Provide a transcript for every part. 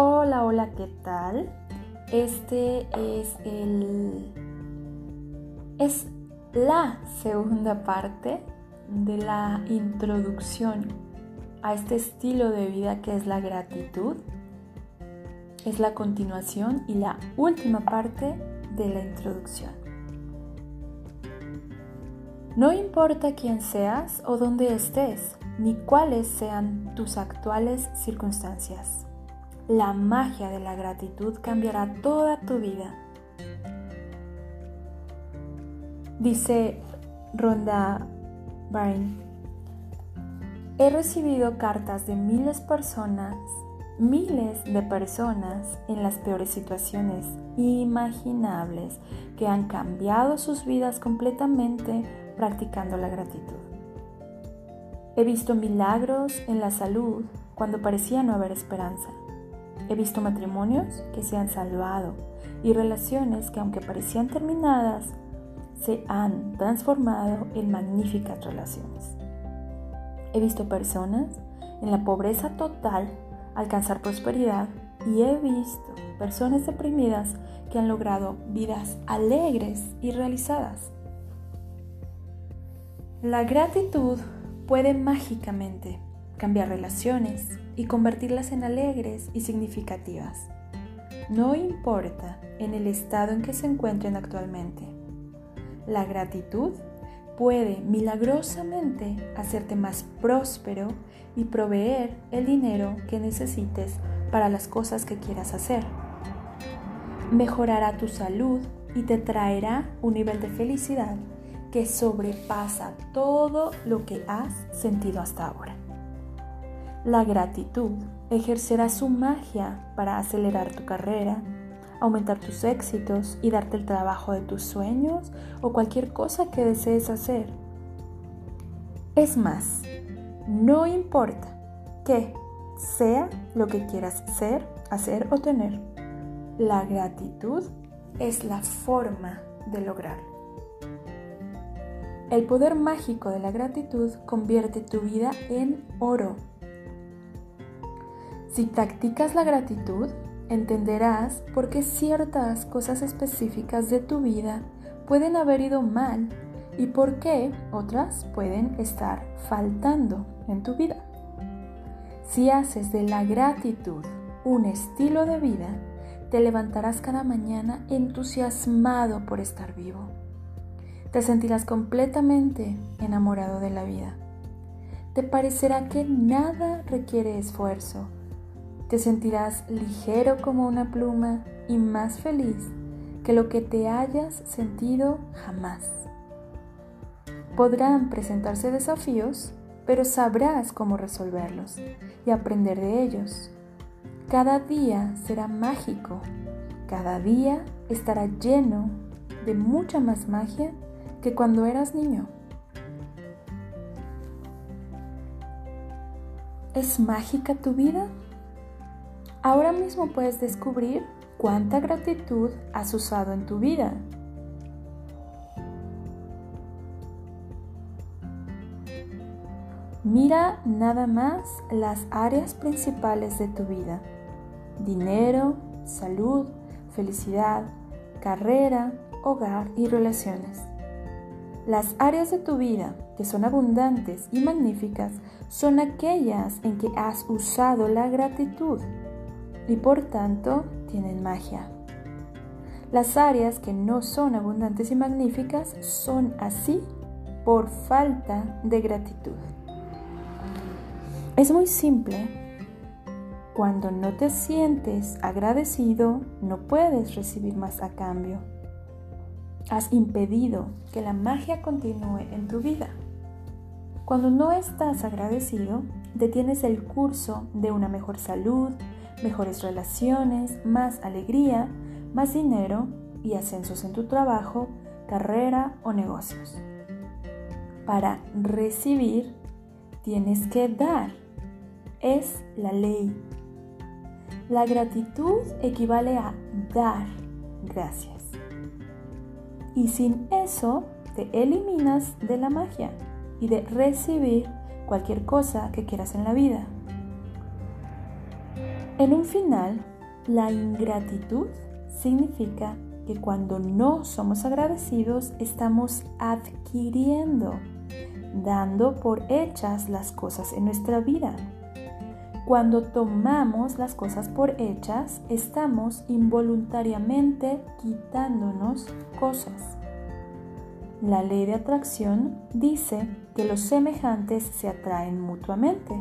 Hola, hola, ¿qué tal? Este es el es la segunda parte de la introducción a este estilo de vida que es la gratitud. Es la continuación y la última parte de la introducción. No importa quién seas o dónde estés, ni cuáles sean tus actuales circunstancias la magia de la gratitud cambiará toda tu vida. Dice Ronda Byrne, he recibido cartas de miles de personas, miles de personas en las peores situaciones imaginables que han cambiado sus vidas completamente practicando la gratitud. He visto milagros en la salud cuando parecía no haber esperanza. He visto matrimonios que se han salvado y relaciones que aunque parecían terminadas, se han transformado en magníficas relaciones. He visto personas en la pobreza total alcanzar prosperidad y he visto personas deprimidas que han logrado vidas alegres y realizadas. La gratitud puede mágicamente cambiar relaciones y convertirlas en alegres y significativas. No importa en el estado en que se encuentren actualmente. La gratitud puede milagrosamente hacerte más próspero y proveer el dinero que necesites para las cosas que quieras hacer. Mejorará tu salud y te traerá un nivel de felicidad que sobrepasa todo lo que has sentido hasta ahora. La gratitud ejercerá su magia para acelerar tu carrera, aumentar tus éxitos y darte el trabajo de tus sueños o cualquier cosa que desees hacer. Es más, no importa qué sea lo que quieras ser, hacer o tener. La gratitud es la forma de lograrlo. El poder mágico de la gratitud convierte tu vida en oro si practicas la gratitud, entenderás por qué ciertas cosas específicas de tu vida pueden haber ido mal y por qué otras pueden estar faltando en tu vida. Si haces de la gratitud un estilo de vida, te levantarás cada mañana entusiasmado por estar vivo. Te sentirás completamente enamorado de la vida. Te parecerá que nada requiere esfuerzo te sentirás ligero como una pluma y más feliz que lo que te hayas sentido jamás. Podrán presentarse desafíos, pero sabrás cómo resolverlos y aprender de ellos. Cada día será mágico, cada día estará lleno de mucha más magia que cuando eras niño. ¿Es mágica tu vida? Ahora mismo puedes descubrir cuánta gratitud has usado en tu vida. Mira nada más las áreas principales de tu vida. Dinero, salud, felicidad, carrera, hogar y relaciones. Las áreas de tu vida que son abundantes y magníficas son aquellas en que has usado la gratitud y por tanto tienen magia. Las áreas que no son abundantes y magníficas son así por falta de gratitud. Es muy simple. Cuando no te sientes agradecido, no puedes recibir más a cambio. Has impedido que la magia continúe en tu vida. Cuando no estás agradecido, detienes el curso de una mejor salud, mejores relaciones, más alegría, más dinero y ascensos en tu trabajo, carrera o negocios. Para recibir, tienes que dar. Es la ley. La gratitud equivale a dar gracias. Y sin eso, te eliminas de la magia y de recibir cualquier cosa que quieras en la vida. En un final, la ingratitud significa que cuando no somos agradecidos estamos adquiriendo, dando por hechas las cosas en nuestra vida. Cuando tomamos las cosas por hechas, estamos involuntariamente quitándonos cosas. La ley de atracción dice que los semejantes se atraen mutuamente.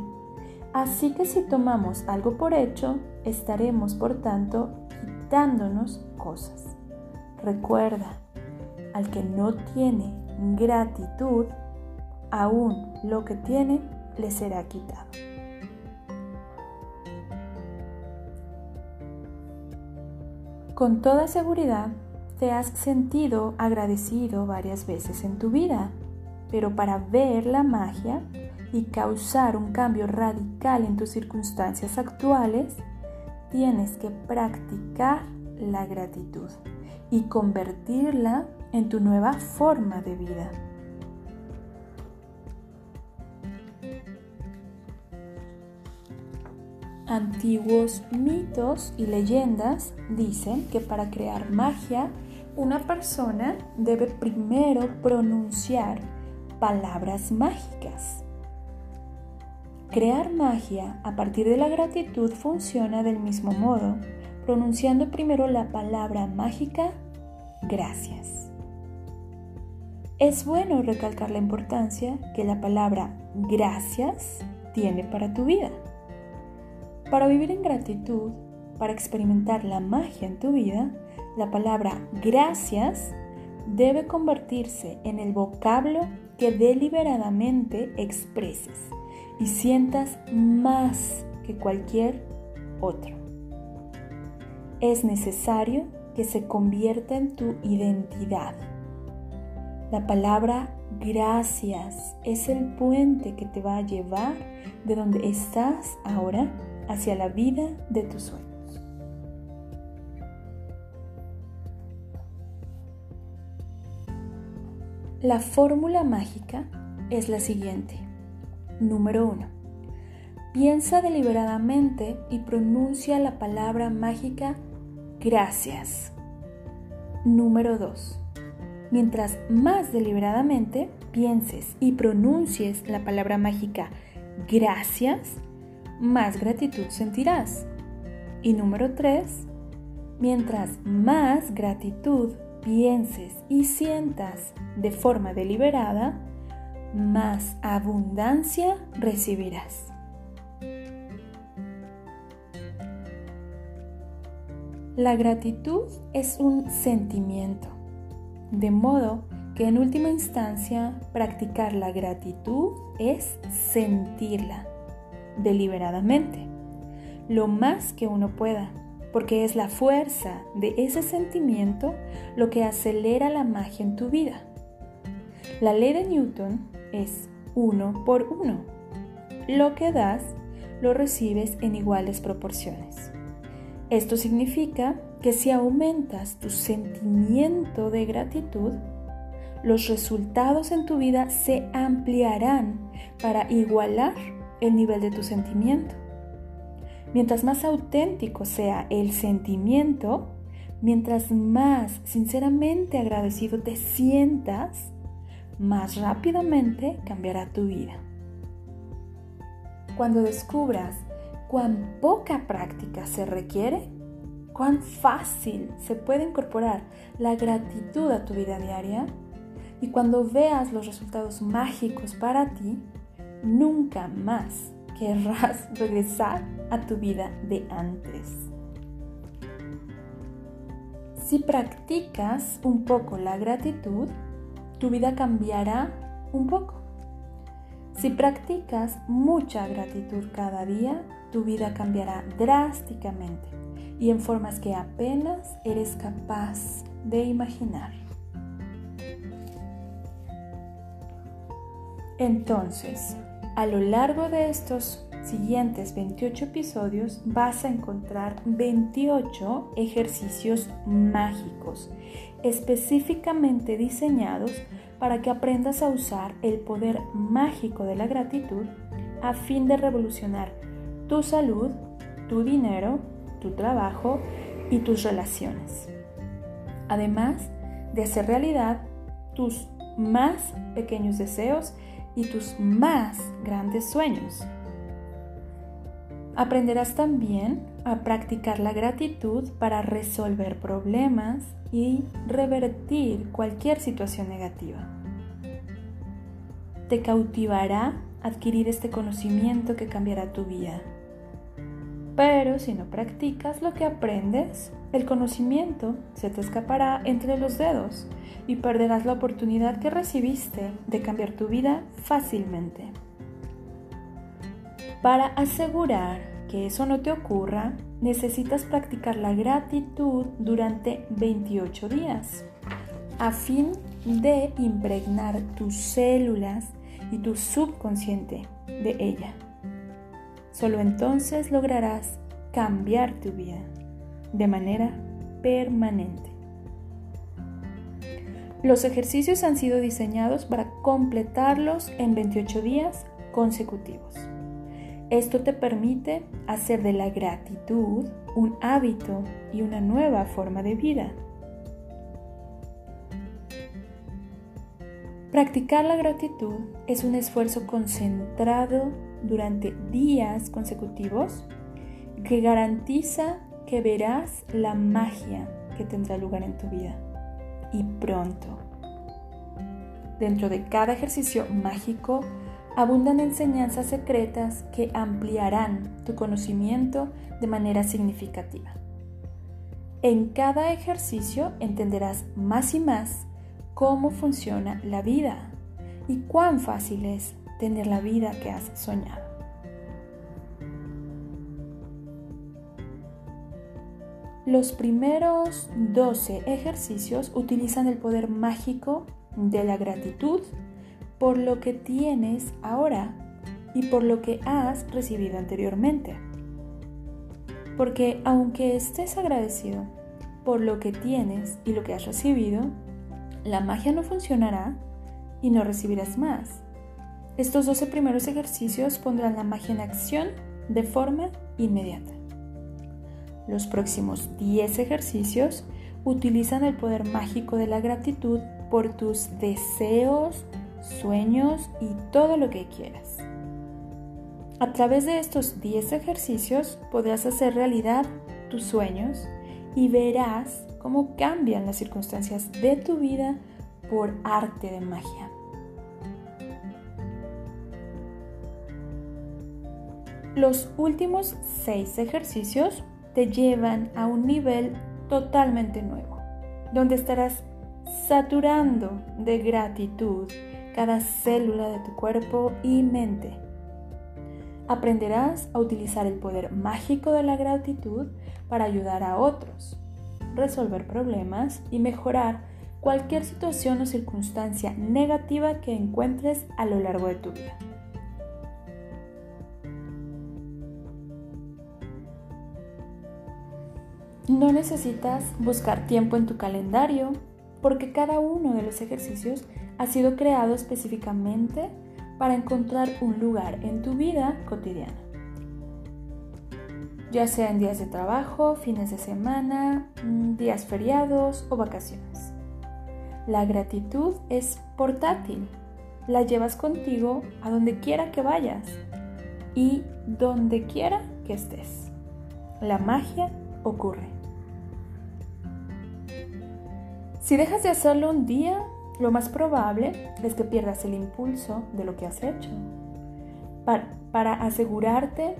Así que si tomamos algo por hecho, estaremos por tanto quitándonos cosas. Recuerda, al que no tiene gratitud, aún lo que tiene le será quitado. Con toda seguridad, te has sentido agradecido varias veces en tu vida, pero para ver la magia y causar un cambio radical en tus circunstancias actuales, tienes que practicar la gratitud y convertirla en tu nueva forma de vida. Antiguos mitos y leyendas dicen que para crear magia, una persona debe primero pronunciar palabras mágicas. Crear magia a partir de la gratitud funciona del mismo modo pronunciando primero la palabra mágica gracias. Es bueno recalcar la importancia que la palabra gracias tiene para tu vida. Para vivir en gratitud, para experimentar la magia en tu vida, la palabra gracias debe convertirse en el vocablo que deliberadamente expreses y sientas más que cualquier otro es necesario que se convierta en tu identidad. La palabra gracias es el puente que te va a llevar de donde estás ahora hacia la vida de tus sueños. La fórmula mágica es la siguiente. Número 1. Piensa deliberadamente y pronuncia la palabra mágica gracias. Número 2. Mientras más deliberadamente pienses y pronuncies la palabra mágica gracias, más gratitud sentirás. Y número 3. Mientras más gratitud pienses y sientas de forma deliberada, más abundancia recibirás. La gratitud es un sentimiento, de modo que en última instancia practicar la gratitud es sentirla deliberadamente, lo más que uno pueda, porque es la fuerza de ese sentimiento lo que acelera la magia en tu vida. La ley de Newton es uno por uno. Lo que das, lo recibes en iguales proporciones. Esto significa que si aumentas tu sentimiento de gratitud, los resultados en tu vida se ampliarán para igualar el nivel de tu sentimiento. Mientras más auténtico sea el sentimiento, mientras más sinceramente agradecido te sientas, más rápidamente cambiará tu vida. Cuando descubras cuán poca práctica se requiere, cuán fácil se puede incorporar la gratitud a tu vida diaria y cuando veas los resultados mágicos para ti, nunca más querrás regresar a tu vida de antes. Si practicas un poco la gratitud, tu vida cambiará un poco. Si practicas mucha gratitud cada día, tu vida cambiará drásticamente y en formas que apenas eres capaz de imaginar. Entonces, a lo largo de estos siguientes 28 episodios vas a encontrar 28 ejercicios mágicos específicamente diseñados para que aprendas a usar el poder mágico de la gratitud a fin de revolucionar tu salud, tu dinero, tu trabajo y tus relaciones. Además de hacer realidad tus más pequeños deseos y tus más grandes sueños. Aprenderás también a practicar la gratitud para resolver problemas y revertir cualquier situación negativa. Te cautivará adquirir este conocimiento que cambiará tu vida. Pero si no practicas lo que aprendes, el conocimiento se te escapará entre los dedos y perderás la oportunidad que recibiste de cambiar tu vida fácilmente. Para asegurar que eso no te ocurra, necesitas practicar la gratitud durante 28 días a fin de impregnar tus células y tu subconsciente de ella. Solo entonces lograrás cambiar tu vida de manera permanente. Los ejercicios han sido diseñados para completarlos en 28 días consecutivos. Esto te permite hacer de la gratitud un hábito y una nueva forma de vida. Practicar la gratitud es un esfuerzo concentrado durante días consecutivos que garantiza que verás la magia que tendrá lugar en tu vida y pronto. Dentro de cada ejercicio mágico abundan enseñanzas secretas que ampliarán tu conocimiento de manera significativa. En cada ejercicio entenderás más y más cómo funciona la vida y cuán fácil es tener la vida que has soñado. Los primeros 12 ejercicios utilizan el poder mágico de la gratitud por lo que tienes ahora y por lo que has recibido anteriormente. Porque aunque estés agradecido por lo que tienes y lo que has recibido, la magia no funcionará y no recibirás más. Estos 12 primeros ejercicios pondrán la magia en acción de forma inmediata. Los próximos 10 ejercicios utilizan el poder mágico de la gratitud por tus deseos, sueños y todo lo que quieras. A través de estos 10 ejercicios podrás hacer realidad tus sueños y verás cómo cambian las circunstancias de tu vida por arte de magia. Los últimos 6 ejercicios te llevan a un nivel totalmente nuevo, donde estarás saturando de gratitud cada célula de tu cuerpo y mente. Aprenderás a utilizar el poder mágico de la gratitud para ayudar a otros, resolver problemas y mejorar cualquier situación o circunstancia negativa que encuentres a lo largo de tu vida. No necesitas buscar tiempo en tu calendario porque cada uno de los ejercicios ha sido creado específicamente para encontrar un lugar en tu vida cotidiana. Ya sea en días de trabajo, fines de semana, mm, días feriados o vacaciones. La gratitud es portátil. La llevas contigo a donde quiera que vayas y donde quiera que estés. La magia ocurre. Si dejas de hacerlo un día, lo más probable es que pierdas el impulso de lo que has hecho. Para, asegurarte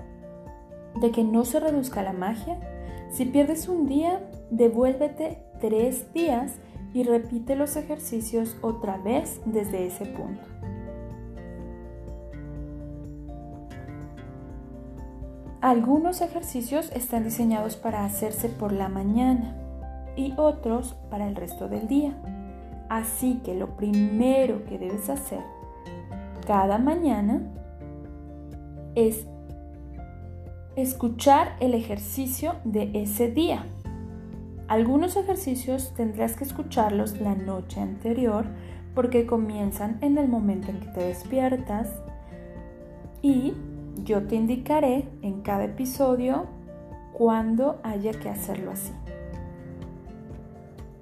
de que no se reduzca la magia, si pierdes un día, devuélvete tres días y repite los ejercicios otra vez desde ese punto. Algunos ejercicios están diseñados para hacerse por la mañana y otros para el resto del día. Así que lo primero que debes hacer cada mañana es escuchar el ejercicio de ese día. Algunos ejercicios tendrás que escucharlos la noche anterior porque comienzan en el momento en que te despiertas y yo te indicaré en cada episodio cuando haya que hacerlo así.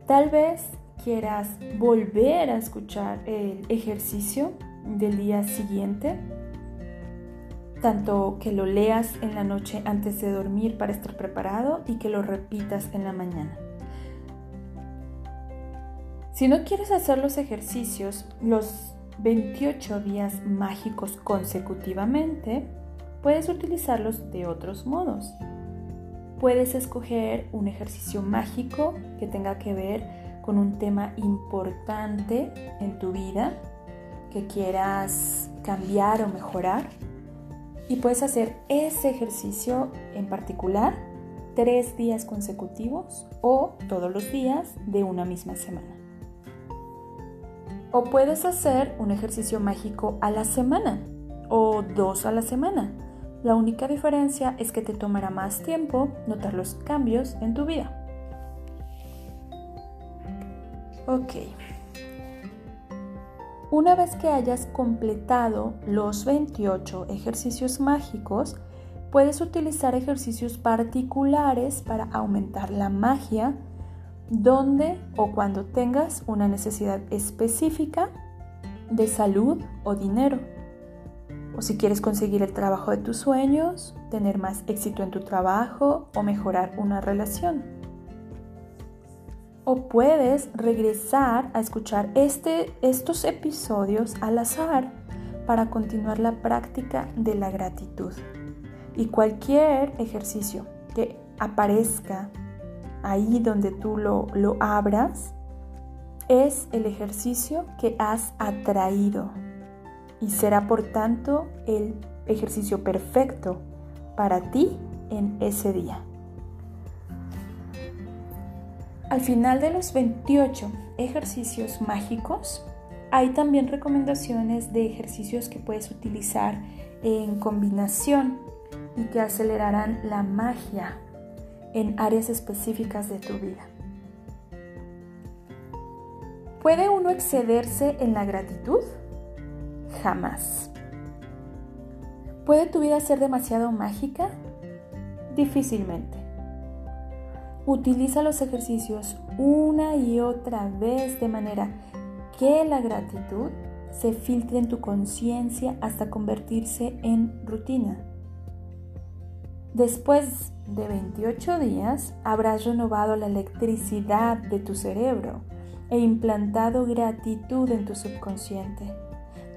Tal vez quieras volver a escuchar el ejercicio del día siguiente, tanto que lo leas en la noche antes de dormir para estar preparado y que lo repitas en la mañana. Si no quieres hacer los ejercicios los 28 días mágicos consecutivamente, puedes utilizarlos de otros modos. Puedes escoger un ejercicio mágico que tenga que ver con un tema importante en tu vida que quieras cambiar o mejorar. Y puedes hacer ese ejercicio en particular tres días consecutivos o todos los días de una misma semana. O puedes hacer un ejercicio mágico a la semana o dos a la semana. La única diferencia es que te tomará más tiempo notar los cambios en tu vida. Ok. Una vez que hayas completado los 28 ejercicios mágicos, puedes utilizar ejercicios particulares para aumentar la magia donde o cuando tengas una necesidad específica de salud o dinero. O si quieres conseguir el trabajo de tus sueños, tener más éxito en tu trabajo o mejorar una relación. O puedes regresar a escuchar este, estos episodios al azar para continuar la práctica de la gratitud. Y cualquier ejercicio que aparezca ahí donde tú lo, lo abras, es el ejercicio que has atraído y será por tanto el ejercicio perfecto para ti en ese día. Al final de los 28 ejercicios mágicos, hay también recomendaciones de ejercicios que puedes utilizar en combinación y que acelerarán la magia en áreas específicas de tu vida. ¿Puede uno excederse en la gratitud? Jamás. ¿Puede tu vida ser demasiado mágica? Difícilmente. Utiliza los ejercicios una y otra vez de manera que la gratitud se filtre en tu conciencia hasta convertirse en rutina. Después de 28 días habrás renovado la electricidad de tu cerebro e implantado gratitud en tu subconsciente,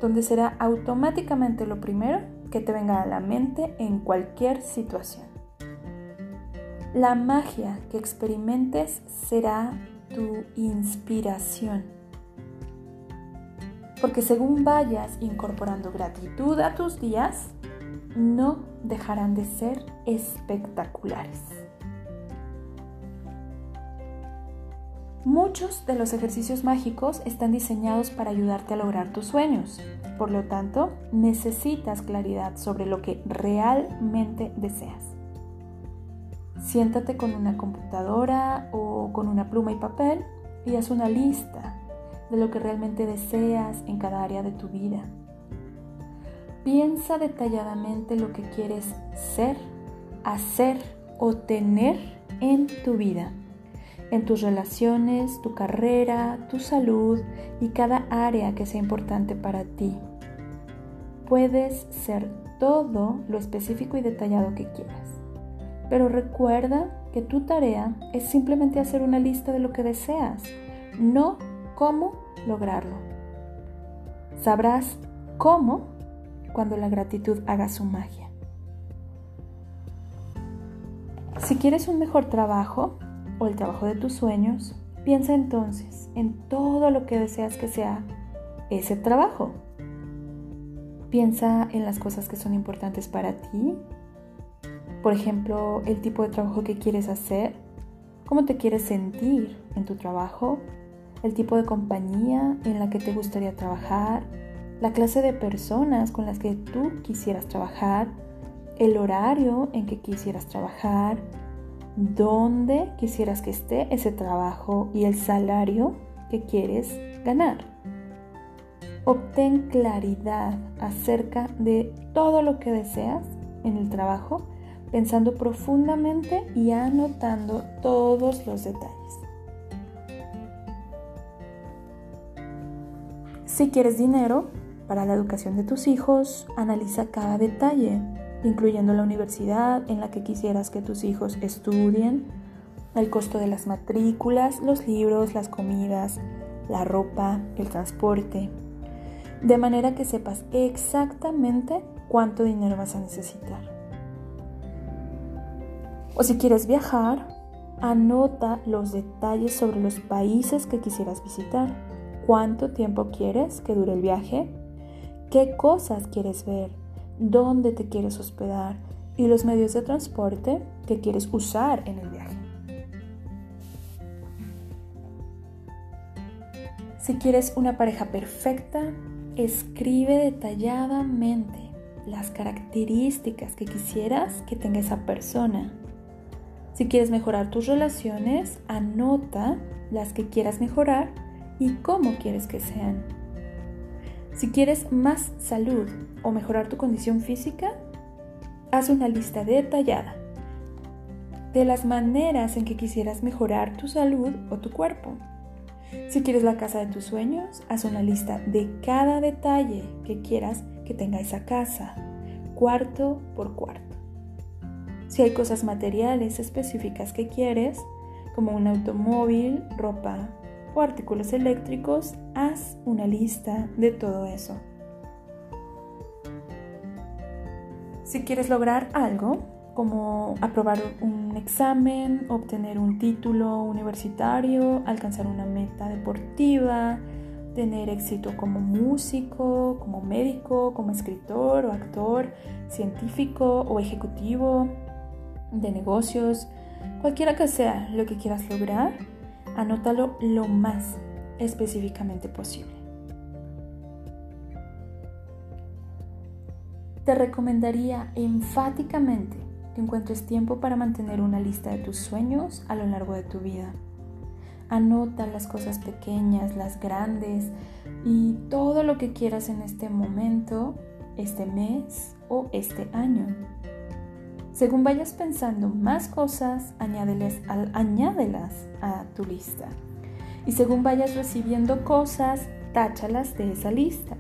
donde será automáticamente lo primero que te venga a la mente en cualquier situación. La magia que experimentes será tu inspiración. Porque según vayas incorporando gratitud a tus días, no dejarán de ser espectaculares. Muchos de los ejercicios mágicos están diseñados para ayudarte a lograr tus sueños. Por lo tanto, necesitas claridad sobre lo que realmente deseas. Siéntate con una computadora o con una pluma y papel y haz una lista de lo que realmente deseas en cada área de tu vida. Piensa detalladamente lo que quieres ser, hacer o tener en tu vida, en tus relaciones, tu carrera, tu salud y cada área que sea importante para ti. Puedes ser todo lo específico y detallado que quieras. Pero recuerda que tu tarea es simplemente hacer una lista de lo que deseas, no cómo lograrlo. Sabrás cómo cuando la gratitud haga su magia. Si quieres un mejor trabajo o el trabajo de tus sueños, piensa entonces en todo lo que deseas que sea ese trabajo. Piensa en las cosas que son importantes para ti. Por ejemplo, el tipo de trabajo que quieres hacer, cómo te quieres sentir en tu trabajo, el tipo de compañía en la que te gustaría trabajar, la clase de personas con las que tú quisieras trabajar, el horario en que quisieras trabajar, dónde quisieras que esté ese trabajo y el salario que quieres ganar. Obtén claridad acerca de todo lo que deseas en el trabajo pensando profundamente y anotando todos los detalles. Si quieres dinero para la educación de tus hijos, analiza cada detalle, incluyendo la universidad en la que quisieras que tus hijos estudien, el costo de las matrículas, los libros, las comidas, la ropa, el transporte, de manera que sepas exactamente cuánto dinero vas a necesitar. O si quieres viajar, anota los detalles sobre los países que quisieras visitar, cuánto tiempo quieres que dure el viaje, qué cosas quieres ver, dónde te quieres hospedar y los medios de transporte que quieres usar en el viaje. Si quieres una pareja perfecta, escribe detalladamente las características que quisieras que tenga esa persona. Si quieres mejorar tus relaciones, anota las que quieras mejorar y cómo quieres que sean. Si quieres más salud o mejorar tu condición física, haz una lista detallada de las maneras en que quisieras mejorar tu salud o tu cuerpo. Si quieres la casa de tus sueños, haz una lista de cada detalle que quieras que tenga esa casa, cuarto por cuarto. Si hay cosas materiales específicas que quieres, como un automóvil, ropa o artículos eléctricos, haz una lista de todo eso. Si quieres lograr algo, como aprobar un examen, obtener un título universitario, alcanzar una meta deportiva, tener éxito como músico, como médico, como escritor o actor, científico o ejecutivo de negocios, cualquiera que sea lo que quieras lograr, anótalo lo más específicamente posible. Te recomendaría enfáticamente encuentres tiempo para mantener una lista de tus sueños a lo largo de tu vida. Anota las cosas pequeñas, las grandes y todo lo que quieras en este momento, este mes o este año. Según vayas pensando más cosas, añádelas, a tu lista. Y según vayas recibiendo cosas, táchalas de esa lista.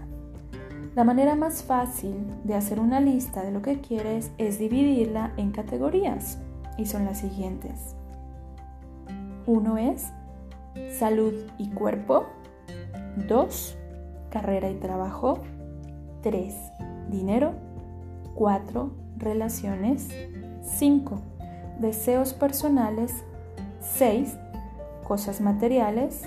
La manera más fácil de hacer una lista de lo que quieres es dividirla en categorías y son las siguientes. Uno es salud y cuerpo. Dos, carrera y trabajo. Tres, dinero. Cuatro, relaciones. Cinco, deseos personales. Seis, cosas materiales.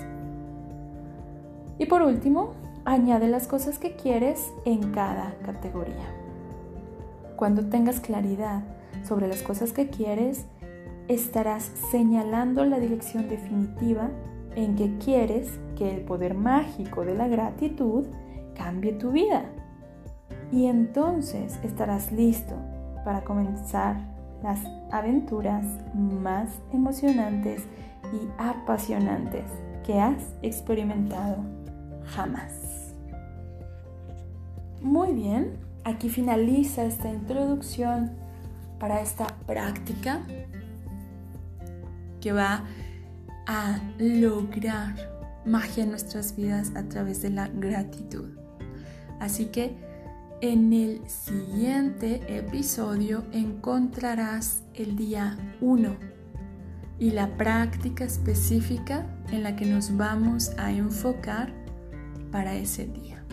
Y por último, Añade las cosas que quieres en cada categoría. Cuando tengas claridad sobre las cosas que quieres, estarás señalando la dirección definitiva en que quieres que el poder mágico de la gratitud cambie tu vida. Y entonces estarás listo para comenzar las aventuras más emocionantes y apasionantes que has experimentado jamás. Muy bien, aquí finaliza esta introducción para esta práctica que va a lograr magia en nuestras vidas a través de la gratitud. Así que en el siguiente episodio encontrarás el día 1 y la práctica específica en la que nos vamos a enfocar para ese día.